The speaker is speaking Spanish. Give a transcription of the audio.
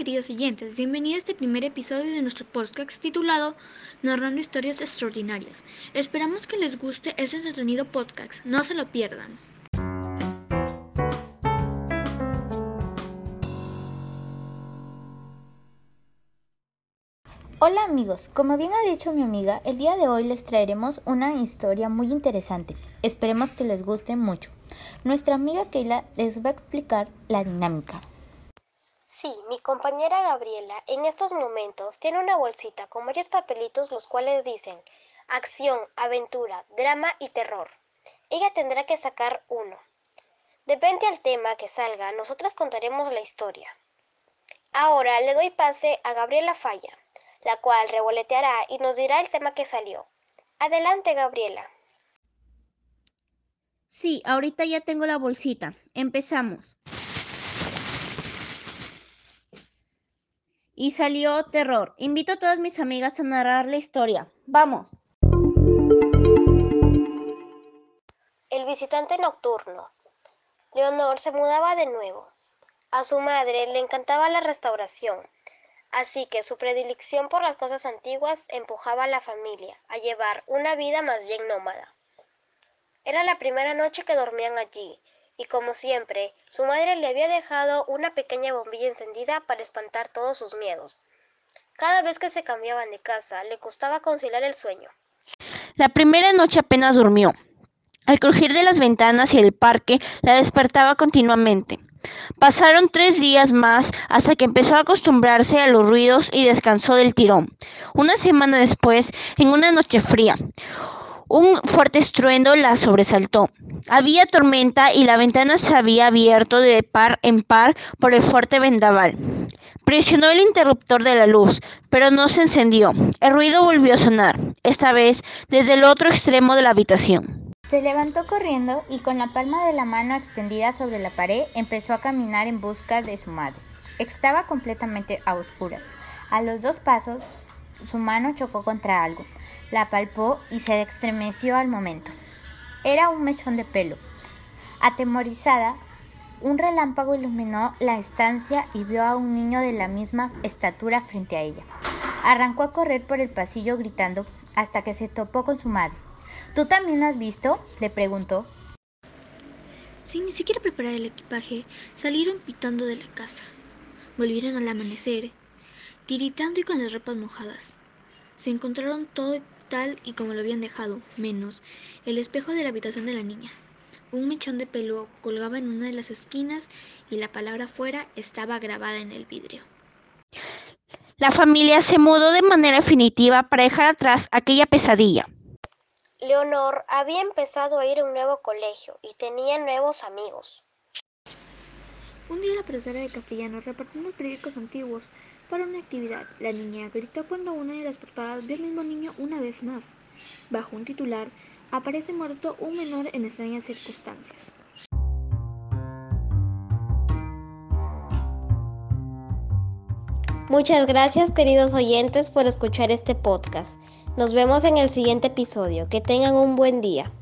queridos oyentes, bienvenidos a este primer episodio de nuestro podcast titulado Narrando historias extraordinarias. Esperamos que les guste este entretenido podcast, no se lo pierdan. Hola amigos, como bien ha dicho mi amiga, el día de hoy les traeremos una historia muy interesante. Esperemos que les guste mucho. Nuestra amiga Keila les va a explicar la dinámica. Sí, mi compañera Gabriela en estos momentos tiene una bolsita con varios papelitos los cuales dicen acción, aventura, drama y terror. Ella tendrá que sacar uno. Depende al tema que salga, nosotras contaremos la historia. Ahora le doy pase a Gabriela Falla, la cual revoloteará y nos dirá el tema que salió. Adelante, Gabriela. Sí, ahorita ya tengo la bolsita. Empezamos. Y salió terror. Invito a todas mis amigas a narrar la historia. ¡Vamos! El visitante nocturno. Leonor se mudaba de nuevo. A su madre le encantaba la restauración, así que su predilección por las cosas antiguas empujaba a la familia a llevar una vida más bien nómada. Era la primera noche que dormían allí, y como siempre, su madre le había dejado una pequeña bombilla encendida para espantar todos sus miedos. Cada vez que se cambiaban de casa, le costaba conciliar el sueño. La primera noche apenas durmió. Al crujir de las ventanas y el parque la despertaba continuamente. Pasaron tres días más hasta que empezó a acostumbrarse a los ruidos y descansó del tirón. Una semana después, en una noche fría, un fuerte estruendo la sobresaltó. Había tormenta y la ventana se había abierto de par en par por el fuerte vendaval. Presionó el interruptor de la luz, pero no se encendió. El ruido volvió a sonar, esta vez desde el otro extremo de la habitación. Se levantó corriendo y con la palma de la mano extendida sobre la pared empezó a caminar en busca de su madre. Estaba completamente a oscuras. A los dos pasos su mano chocó contra algo. La palpó y se estremeció al momento. Era un mechón de pelo. Atemorizada, un relámpago iluminó la estancia y vio a un niño de la misma estatura frente a ella. Arrancó a correr por el pasillo gritando hasta que se topó con su madre. ¿Tú también has visto? le preguntó. Sin ni siquiera preparar el equipaje, salieron pitando de la casa. Volvieron al amanecer tiritando y con las ropas mojadas. Se encontraron todo tal y como lo habían dejado, menos el espejo de la habitación de la niña. Un mechón de pelo colgaba en una de las esquinas y la palabra fuera estaba grabada en el vidrio. La familia se mudó de manera definitiva para dejar atrás aquella pesadilla. Leonor había empezado a ir a un nuevo colegio y tenía nuevos amigos. Un día la profesora de castellano repartió unos periódicos antiguos para una actividad. La niña gritó cuando una de las portadas vio al mismo niño una vez más. Bajo un titular, aparece muerto un menor en extrañas circunstancias. Muchas gracias queridos oyentes por escuchar este podcast. Nos vemos en el siguiente episodio. Que tengan un buen día.